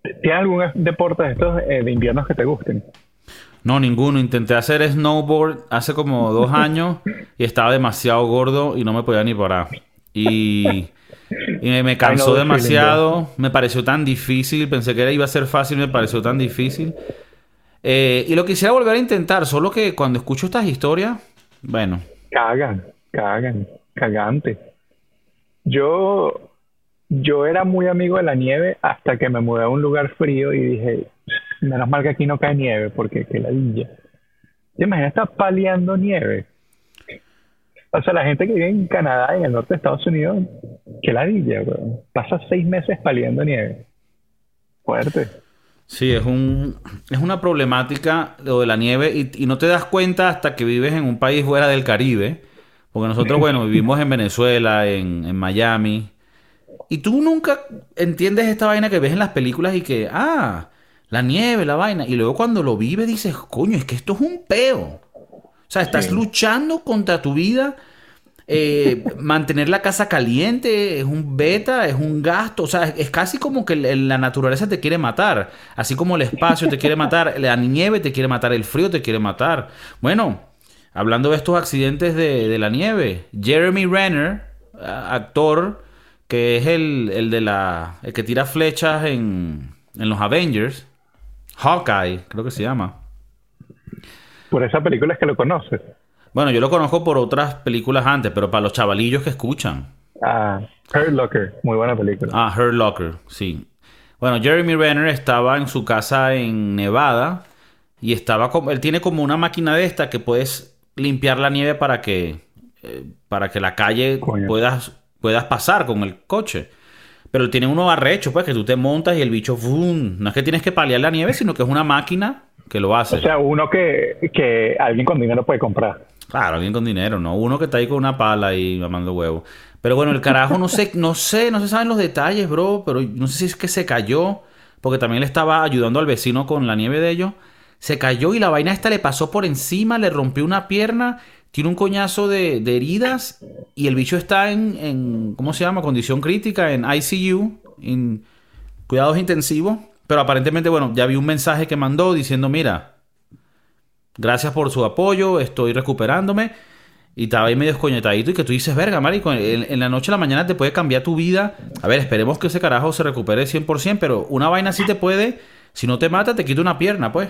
¿Tienes algún deporte de estos eh, de inviernos que te gusten? No, ninguno. Intenté hacer snowboard hace como dos años y estaba demasiado gordo y no me podía ni parar. Y, y me, cansó demasiado. Me pareció tan difícil. Pensé que era- iba a ser fácil, me pareció tan difícil. Eh, y lo quisiera volver a intentar, solo que cuando escucho estas historias, bueno, Cagan, cagan, cagante. Yo, yo era muy amigo de la nieve hasta que me mudé a un lugar frío y dije, menos mal que aquí no cae nieve, porque qué ladilla. ¿Te imaginas estar paliando nieve? O sea, la gente que vive en Canadá y en el norte de Estados Unidos, qué ladilla, weón. Pasa seis meses paliando nieve. Fuerte. Sí, es un es una problemática lo de la nieve y, y no te das cuenta hasta que vives en un país fuera del Caribe. Porque nosotros, bueno, vivimos en Venezuela, en, en Miami. Y tú nunca entiendes esta vaina que ves en las películas y que, ah, la nieve, la vaina. Y luego cuando lo vives dices, coño, es que esto es un peo. O sea, estás Sí. luchando contra tu vida. Eh, mantener la casa caliente es un beta, es un gasto. O sea, es casi como que la naturaleza te quiere matar. Así como el espacio te quiere matar, la nieve te quiere matar, el frío te quiere matar. Bueno, hablando de estos accidentes de, la nieve, Jeremy Renner, actor que es el, el de la. el que tira flechas en, en los Avengers. Hawkeye, creo que se llama. Por esa película es que lo conoces. Bueno, yo lo conozco por otras películas antes, pero para los chavalillos que escuchan. Ah, Hurt Locker, muy buena película. Ah, Her Locker, sí. Bueno, Jeremy Renner estaba en su casa en Nevada y estaba como, él tiene como una máquina de esta que puedes limpiar la nieve para que eh, para que la calle Coño. puedas puedas pasar con el coche. Pero tiene uno arrecho, pues, que tú te montas y el bicho, ¡fum! no es que tienes que paliar la nieve, sino que es una máquina que lo hace. O sea, uno que, que alguien con dinero puede comprar. Claro, alguien con dinero, ¿no? Uno que está ahí con una pala y mamando huevo. Pero bueno, el carajo no sé, no sé, no se saben los detalles, bro, pero no sé si es que se cayó, porque también le estaba ayudando al vecino con la nieve de ellos. Se cayó y la vaina esta le pasó por encima, le rompió una pierna, tiene un coñazo de, de heridas y el bicho está en, en, ¿cómo se llama? Condición crítica, en ICU, en cuidados intensivos. Pero aparentemente, bueno, ya vi un mensaje que mandó diciendo, mira, Gracias por su apoyo, estoy recuperándome. Y estaba ahí medio escoñetadito y que tú dices, verga, marico, en, la noche a la mañana te puede cambiar tu vida. A ver, esperemos que ese carajo se recupere 100%, pero una vaina sí te puede, si no te mata, te quita una pierna, pues.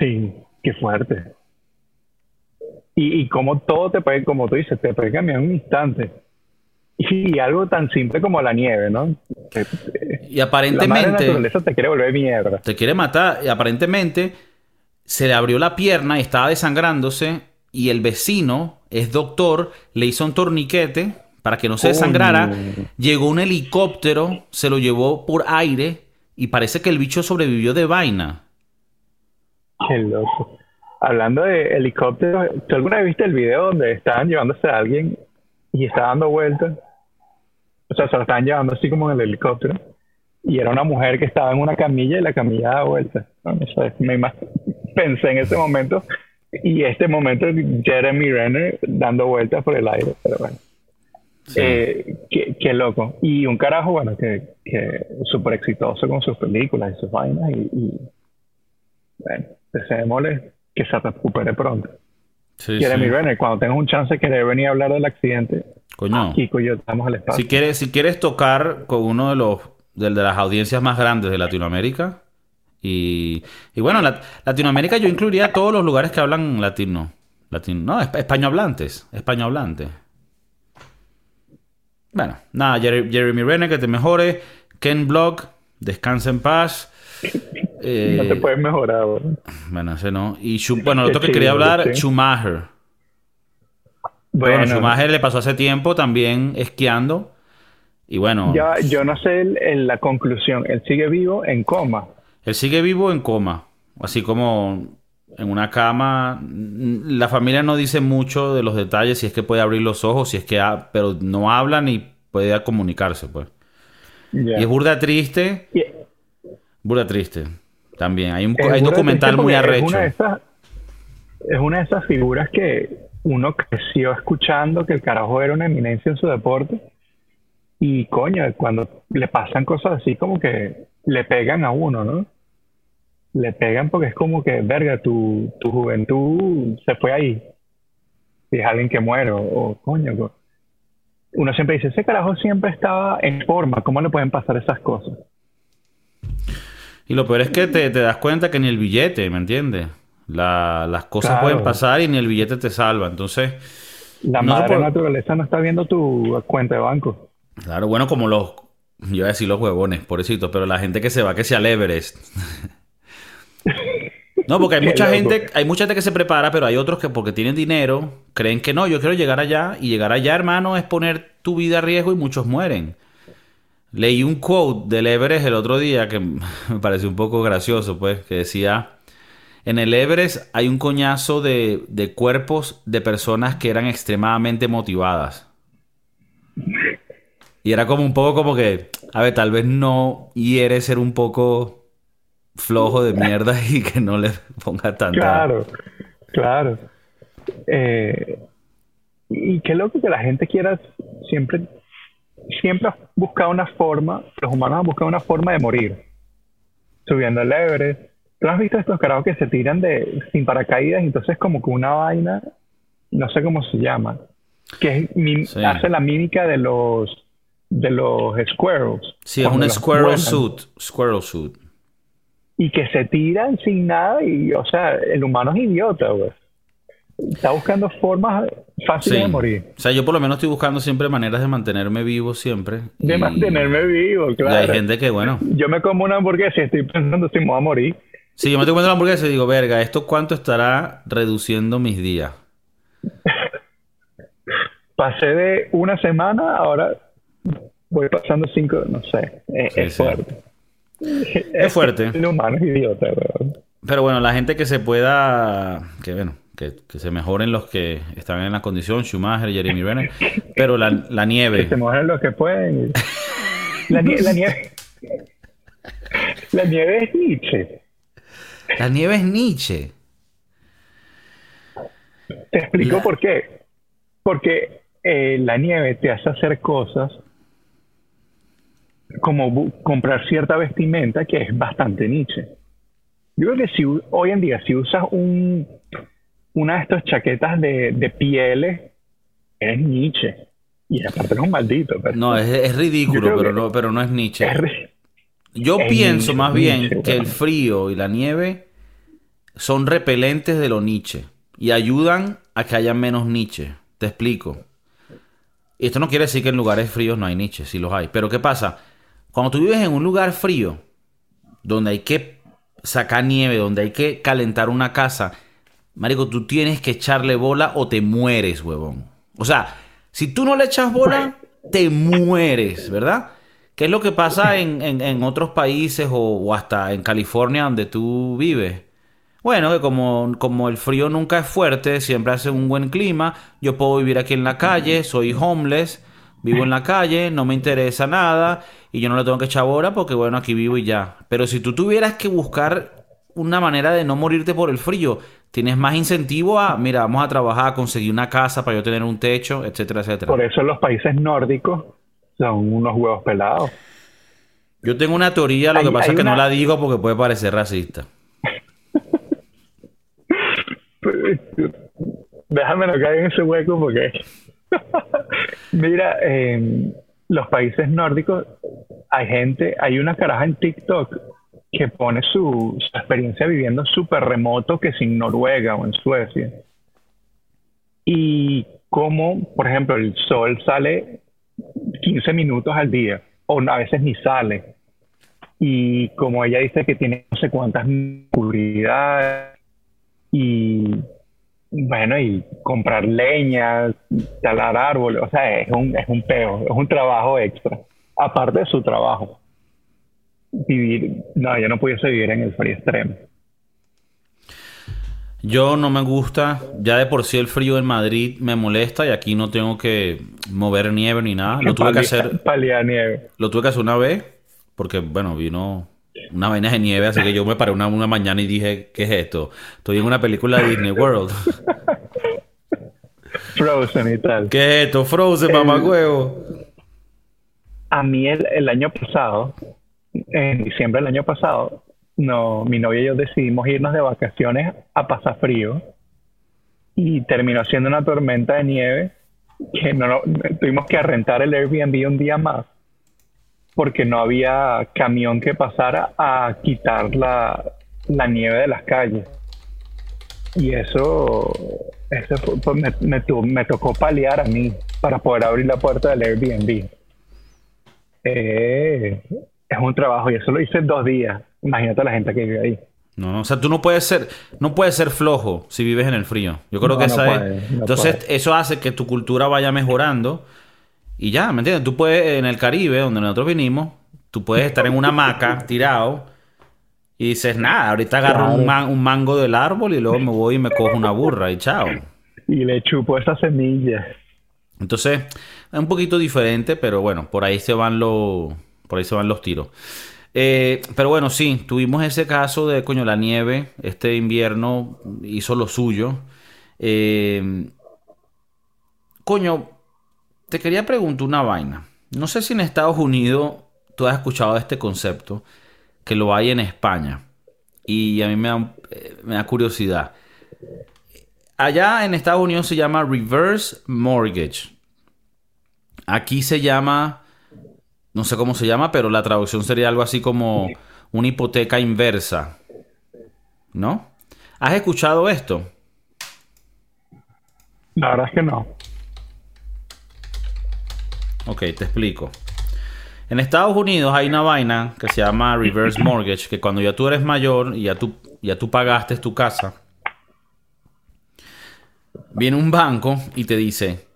Sí, qué fuerte. Y, y como todo te puede, como tú dices, te puede cambiar en un instante. Y algo tan simple como la nieve, ¿no? Y La madre aparentemente naturaleza te quiere volver mierda. te quiere matar. Y aparentemente se le abrió la pierna y estaba desangrándose y el vecino es doctor, le hizo un torniquete para que no se desangrara. Llegó un helicóptero, se lo llevó por aire y parece que el bicho sobrevivió de vaina. Qué loco. Hablando de helicópteros, ¿tú alguna vez viste el video donde estaban llevándose a alguien y estaba dando vueltas? O sea, se lo estaban llevando así como en el helicóptero. Y era una mujer que estaba en una camilla y la camilla daba vueltas. No, sé, me pensé en ese momento y este momento Jeremy Renner dando vueltas por el aire, pero bueno. Eh, qué, loco. Y un carajo, bueno, que, que súper exitoso con sus películas y sus vainas. Y, y bueno, deseémosle que se recupere pronto. Sí, Jeremy Renner, cuando tengas un chance querer venir a hablar del accidente, Coño. Y yo estamos al espacio. Si quieres, si quieres tocar con uno de los de, de las audiencias más grandes de Latinoamérica, y, y, bueno, Latinoamérica yo incluiría todos los lugares que hablan latino. latino no, español hablantes. Español hablante. Bueno, nada, Jeremy Renner, que te mejore. Ken Block, descansa en paz. Eh, no te puedes mejorar, Bueno, ese no. Y bueno, lo otro que quería hablar, Schumacher. Bueno, Schumacher le pasó hace tiempo también esquiando. Y bueno. Ya, yo no sé la conclusión. Él sigue vivo en coma. Él sigue vivo en coma. Así como en una cama. La familia no dice mucho de los detalles, si es que puede abrir los ojos, si es que... pero no habla ni puede comunicarse, pues. Y es burda triste. Burda triste. También. Hay un documental muy arrecho. Es una, es una de esas figuras que uno creció escuchando que el carajo era una eminencia en su deporte. Y coño, cuando le pasan cosas así como que le pegan a uno, ¿no? le pegan porque es como que, verga, tu, tu juventud se fue ahí. Si es alguien que muere o, coño. Uno siempre dice, ese carajo siempre estaba en forma, ¿cómo le pueden pasar esas cosas? Y lo peor es que te, das cuenta que ni el billete, ¿me entiendes? las cosas pueden pasar y ni el billete te salva. Entonces. La madre naturaleza no está viendo tu cuenta de banco. Claro, bueno, como los. Yo iba a decir los huevones, pobrecito, pero la gente que se va, que sea al Everest. No, porque hay mucha gente, hay mucha gente que se prepara, pero hay otros que porque tienen dinero, creen que no, yo quiero llegar allá, y llegar allá, hermano, es poner tu vida a riesgo y muchos mueren. Leí un quote del Everest el otro día que me pareció un poco gracioso, pues, que decía, en el Everest hay un coñazo de, de cuerpos de personas que eran extremadamente motivadas. Y era como un poco como que, a ver, tal vez no hiere ser un poco flojo de mierda y que no le ponga tanta. Claro, claro. Eh, y qué loco que la gente quiera siempre, siempre buscar una forma, los humanos han buscado una forma de morir. Subiendo el Everest. ¿Tú has visto estos carajos que se tiran de sin paracaídas entonces como que una vaina, no sé cómo se llama, que hace la mímica de los de los squirrels. Sí, es un squirrel suit, squirrel suit y que se tiran sin nada y, o sea, el humano es idiota, güey. Está buscando formas fáciles de morir. O sea, yo por lo menos estoy buscando siempre maneras de mantenerme vivo siempre. De mantenerme vivo, claro. Y hay gente que, bueno. Yo me como una hamburguesa y estoy pensando si me voy a morir. Sí, yo me estoy comiendo la hamburguesa y digo, verga, ¿esto cuánto estará reduciendo mis días? Pasé de una semana, ahora voy pasando cinco, no sé, es, fuerte. Es fuerte. idiota, Pero bueno, la gente que se pueda, que bueno, que, se mejoren los que están en la condición, Schumacher, Jeremy Renner, pero la, nieve. Que se mejoren los que pueden. La, nieve. La nieve es Nietzsche. La nieve es Nietzsche. Te explico por qué. Porque eh, la nieve te hace hacer cosas como comprar cierta vestimenta que es bastante niche. Yo creo que si hoy en día, si usas un, una de estas chaquetas de, de pieles, es niche. Y aparte no es un maldito. no, es, ridículo, pero no, pero no es niche. Yo pienso más bien que el frío y la nieve son repelentes de lo niche y ayudan a que haya menos niche. Te explico. Y esto no quiere decir que en lugares fríos no hay niche, sí los hay. Pero ¿qué pasa? Cuando tú vives en un lugar frío, donde hay que sacar nieve, donde hay que calentar una casa, marico, tú tienes que echarle bola o te mueres, huevón. O sea, si tú no le echas bola, te mueres, ¿verdad? ¿Qué es lo que pasa en, en- en otros países o, o hasta en California donde tú vives? Bueno, que como, como el frío nunca es fuerte, siempre hace un buen clima, yo puedo vivir aquí en la calle, soy homeless, vivo en la calle, no me interesa nada y yo no le tengo que echar bola porque bueno, aquí vivo y ya. Pero si tú tuvieras que buscar una manera de no morirte por el frío, tienes más incentivo a, mira, vamos a trabajar, a conseguir una casa para yo tener un techo, etcétera, etcétera. Por eso los países nórdicos son unos huevos pelados. Yo tengo una teoría, lo Hay- que pasa es que no la digo porque puede parecer racista. Déjame no caer en ese hueco porque. Mira, en los países nórdicos hay gente, hay una caraja en TikTok que pone su, experiencia viviendo súper remoto que sin Noruega o en Suecia. Y como, por ejemplo, el sol sale 15 minutos al día, o a veces ni sale. Y como ella dice que tiene no sé cuántas oscuridades y bueno, y comprar leña, talar árboles, o sea, es un, es un peo, es un trabajo extra, aparte de su trabajo. Vivir, no, yo no pudiese vivir en el frío extremo. Yo no me gusta, ya de por sí el frío en Madrid me molesta y aquí no tengo que mover nieve ni nada. Lo tuve que hacer, Paliar nieve. lo tuve que hacer una vez porque, bueno, vino una vaina de nieve, así que yo me paré una, una mañana y dije, ¿qué es esto? Estoy en una película de Disney World. Frozen y tal. ¿Qué es esto? Frozen, El- mamagüevo. A mí el, el año pasado, en diciembre del año pasado, no, mi novia y yo decidimos irnos de vacaciones a pasar frío y terminó siendo una tormenta de nieve que no, tuvimos que rentar el Airbnb un día más porque no había camión que pasara a quitar la, la nieve de las calles. Y eso, eso pues, me, me tocó paliar a mí para poder abrir la puerta del Airbnb. Eh, es un trabajo y eso lo hice en dos días. Imagínate la gente que vive ahí. No, no, o sea, tú no puedes ser, no puedes ser flojo si vives en el frío. Yo creo No, que no esa puede, es. no Entonces, puede. eso hace que tu cultura vaya mejorando. Y ya, ¿me entiendes? Tú puedes, en el Caribe, donde nosotros vinimos, tú puedes estar en una hamaca tirado y dices, nada, ahorita agarro un, man- un mango del árbol y luego me voy y me cojo una burra y chao. Y le chupo esa semilla. Entonces, es un poquito diferente, pero bueno, por ahí se van los, por ahí se van los tiros. Eh, pero bueno, sí, tuvimos ese caso de, coño, la nieve, este invierno hizo lo suyo. Eh, coño, te quería preguntar una vaina. No sé si en Estados Unidos tú has escuchado este concepto, que lo hay en España. Y a mí me eh, me da curiosidad. Allá en Estados Unidos se llama reverse mortgage. Aquí se llama, no sé cómo se llama, pero la traducción sería algo así como una hipoteca inversa. ¿No? ¿Has escuchado esto? La verdad es que no. Ok, te explico. En Estados Unidos hay una vaina que se llama reverse mortgage, que cuando ya tú eres mayor y ya tú, ya tú pagaste tu casa, viene un banco y te dice,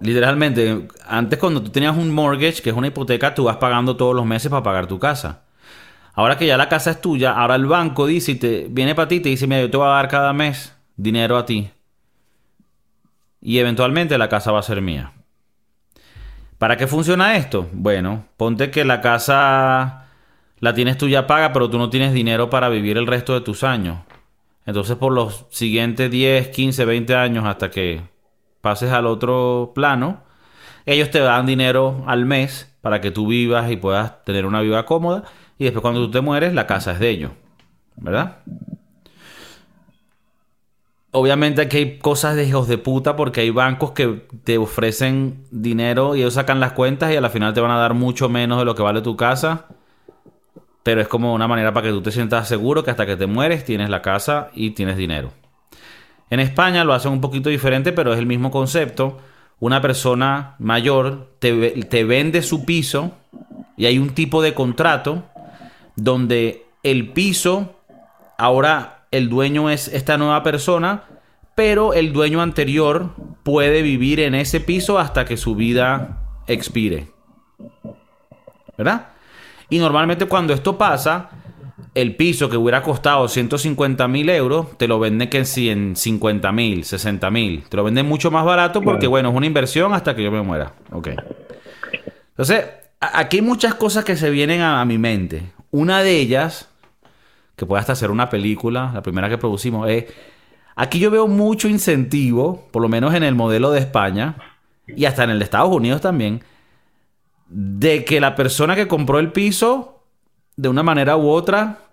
literalmente, antes cuando tú tenías un mortgage, que es una hipoteca, tú vas pagando todos los meses para pagar tu casa. Ahora que ya la casa es tuya, ahora el banco dice y te viene para ti y te dice, mira, yo te voy a dar cada mes dinero a ti. Y eventualmente la casa va a ser mía. ¿Para qué funciona esto? Bueno, ponte que la casa la tienes tú ya paga, pero tú no tienes dinero para vivir el resto de tus años. Entonces, por los siguientes 10, 15, 20 años, hasta que pases al otro plano, ellos te dan dinero al mes para que tú vivas y puedas tener una vida cómoda. Y después, cuando tú te mueres, la casa es de ellos. ¿Verdad? Obviamente aquí hay cosas de hijos de puta porque hay bancos que te ofrecen dinero y ellos sacan las cuentas y al final te van a dar mucho menos de lo que vale tu casa. Pero es como una manera para que tú te sientas seguro que hasta que te mueres tienes la casa y tienes dinero. En España lo hacen un poquito diferente, pero es el mismo concepto. Una persona mayor te, te vende su piso y hay un tipo de contrato donde el piso, ahora el dueño es esta nueva persona, pero el dueño anterior puede vivir en ese piso hasta que su vida expire. ¿Verdad? Y normalmente cuando esto pasa, el piso que hubiera costado 150 mil euros, te lo venden que en 50 mil, 60 mil. Te lo venden mucho más barato porque, bueno, es una inversión hasta que yo me muera. Ok. Entonces, aquí hay muchas cosas que se vienen a, mi mente. Una de ellas, que puede hasta ser una película, la primera que producimos, es... Aquí yo veo mucho incentivo, por lo menos en el modelo de España, y hasta en el de Estados Unidos también, de que la persona que compró el piso, de una manera u otra,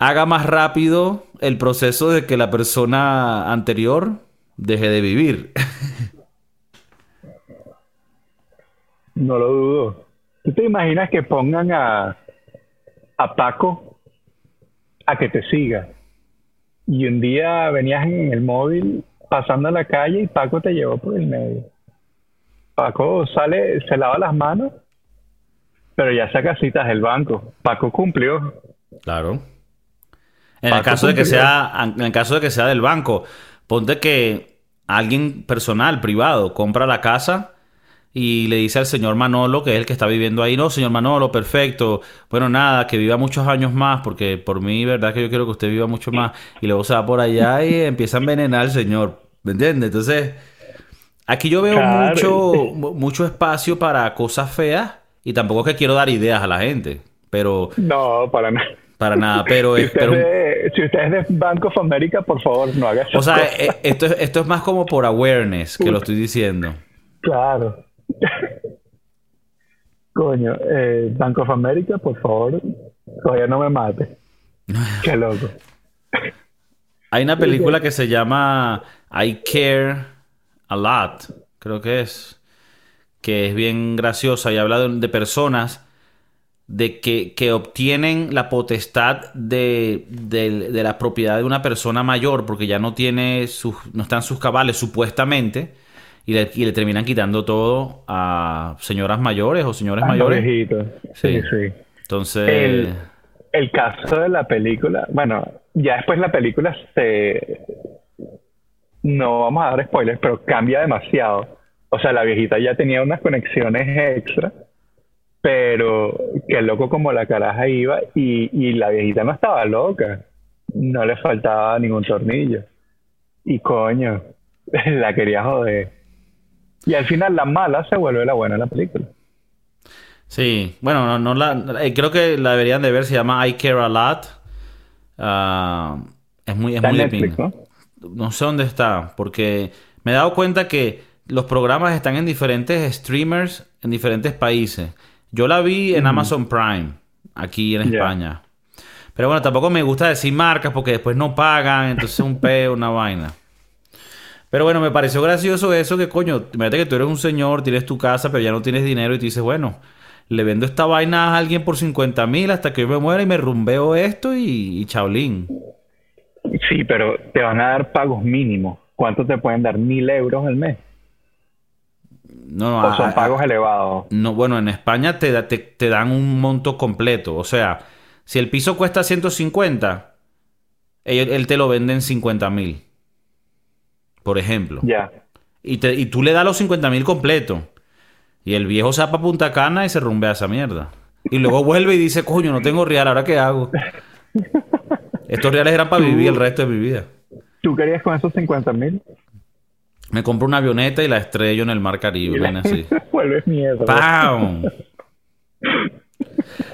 haga más rápido el proceso de que la persona anterior deje de vivir. No lo dudo. ¿Tú te imaginas que pongan a, a Paco a que te siga? Y un día venías en el móvil pasando a la calle y Paco te llevó por el medio. Paco sale, se lava las manos, pero ya saca citas del banco. Paco cumplió. Claro. En el caso de que sea, en el caso de que sea del banco, ponte que alguien personal, privado, compra la casa y le dice al señor Manolo, que es el que está viviendo ahí, no, señor Manolo, perfecto, bueno, nada, que viva muchos años más, porque por mí, verdad que yo quiero que usted viva mucho más, y luego se va por allá y empieza a envenenar al señor, ¿me entiende? Entonces, aquí yo veo mucho, mucho espacio para cosas feas, y tampoco es que quiero dar ideas a la gente, pero... No, para nada. Para nada, pero... Si usted, es, de, Bank of America, por favor, no haga eso. O sea, eh, esto, esto es más como por awareness que lo estoy diciendo. Claro. Coño, eh, Bank of America, por favor, todavía no me mate. Qué loco. Hay una película que se llama I Care a Lot, creo que es, que es bien graciosa y habla de, personas de que, que, obtienen la potestad de, de, de, la propiedad de una persona mayor porque ya no tiene sus, no están sus cabales supuestamente y le, terminan quitando todo a señoras mayores o señores mayores. Sí, sí. Entonces. El, caso de la película, bueno, ya después la película se. No vamos a dar spoilers, pero cambia demasiado. O sea, la viejita ya tenía unas conexiones extra, pero qué loco como la caraja iba y, y la viejita no estaba loca. No le faltaba ningún tornillo. Y coño, la quería joder. Y al final la mala se vuelve la buena en la película. Sí, bueno, no, no la, eh, creo que la deberían de ver, se llama I Care a Lot. Ah, es muy, es muy Netflix, ¿no? ¿no? sé dónde está, porque me he dado cuenta que los programas están en diferentes streamers en diferentes países. Yo la vi en Amazon Prime, aquí en España. Pero bueno, tampoco me gusta decir marcas porque después no pagan, entonces es un peo, una vaina. Pero bueno, me pareció gracioso eso que coño, imagínate que tú eres un señor, tienes tu casa, pero ya no tienes dinero y te dices, bueno, le vendo esta vaina a alguien por 50 mil hasta que yo me muera y me rumbeo esto y, y chaolín. Sí, pero te van a dar pagos mínimos. ¿Cuánto te pueden dar? ¿Mil euros al mes? No, ¿O son pagos elevados? No, bueno, en España te, te, te dan un monto completo. O sea, si el piso cuesta 150, él, te lo venden en 50 mil por ejemplo. Ya. Y, te, y tú le das los 50 mil completo. Y el viejo se para Punta Cana y se rumbea esa mierda. Y luego vuelve y dice, coño, no tengo real, ¿ahora qué hago? Estos reales eran para vivir el resto de mi vida. ¿Tú querías con esos 50 mil? Me compro una avioneta y la estrello en el mar Caribe. así. Vuelves miedo. ¡Pam!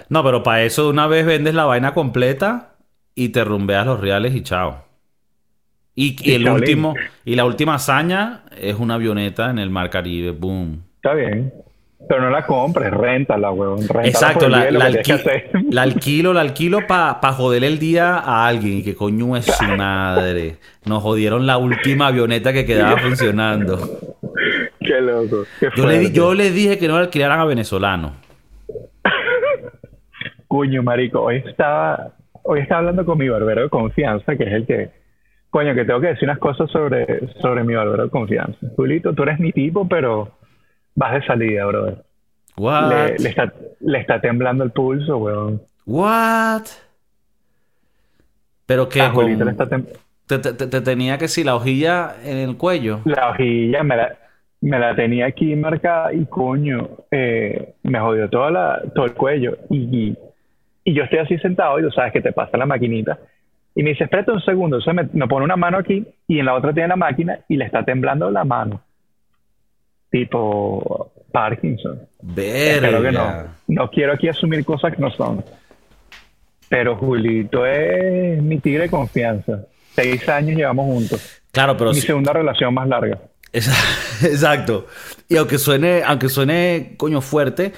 No, pero para eso de una vez vendes la vaina completa y te rumbeas los reales y chao. Y, el último, y la última hazaña es una avioneta en el Mar Caribe. Boom. Está bien. Pero no la compres, réntala, weón. Exacto, la, la, la, alquilo, la alquilo para pa joder el día a alguien. Que coño es su madre. Nos jodieron la última avioneta que quedaba funcionando. Qué loco. yo, le, yo les dije que no la alquilaran a venezolanos. Coño, marico. Hoy estaba, hoy estaba hablando con mi barbero de confianza, que es el que Coño, que tengo que decir unas cosas sobre, sobre mi valor de confianza. Julito, tú eres mi tipo, pero vas de salida, brother. What? Le, está, le está temblando el pulso, weón. What? Pero que A con- le está tem- te, te- te- te tenía que si la hojilla en el cuello. La hojilla me la, me la tenía aquí marcada y coño, eh, me jodió toda la, todo el cuello. Y, y, y yo estoy así sentado y tú sabes que te pasa la maquinita. Y me dice, espérate un segundo. Entonces me, me pone una mano aquí y en la otra tiene la máquina y le está temblando la mano. Tipo Parkinson. Espero que no. No quiero aquí asumir cosas que no son. Pero Julito es mi tigre de confianza. Seis años llevamos juntos. Claro, pero mi segunda relación más larga. Exacto. Y aunque suene, aunque suene coño fuerte,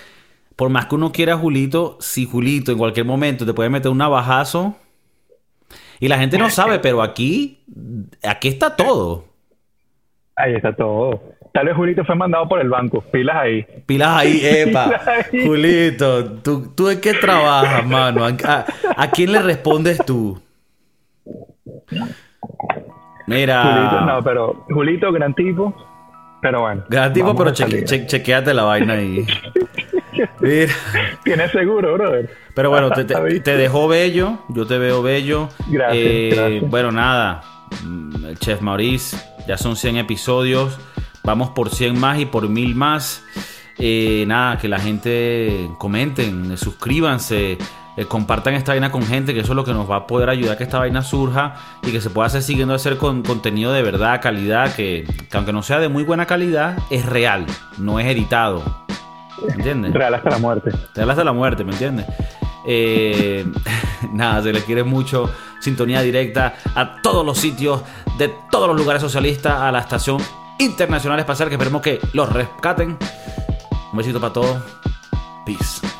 por más que uno quiera a Julito, si Julito en cualquier momento te puede meter un navajazo. Y la gente no sabe, pero aquí, aquí está todo. Ahí está todo. Tal vez Julito fue mandado por el banco. Pilas ahí. Pilas ahí, epa. Pilas ahí. Julito, ¿tú, ¿tú en qué trabajas, mano? ¿A, quién le respondes tú? Mira. Julito, no, pero Julito, gran tipo. Pero bueno. Gran tipo, pero cheque- che- chequeate la vaina ahí. Mira. Tienes seguro, brother. Pero bueno, te, te, dejó bello, yo te veo bello. Gracias, Eh, gracias. Bueno, nada, el Chef Maurice, ya son 100 episodios, vamos por 100 más y por 1000 más. Eh, nada, que la gente comenten, suscríbanse, eh, compartan esta vaina con gente, que eso es lo que nos va a poder ayudar a que esta vaina surja y que se pueda hacer siguiendo hacer con contenido de verdad, calidad, que, que aunque no sea de muy buena calidad, es real, no es editado. ¿Entiendes? Real hasta la muerte. Te hablas de la muerte, ¿me entiendes? Eh, nada, se le quiere mucho. Sintonía directa a todos los sitios de todos los lugares socialistas, a la estación internacional espacial que esperemos que los rescaten. Un besito para todos. Peace.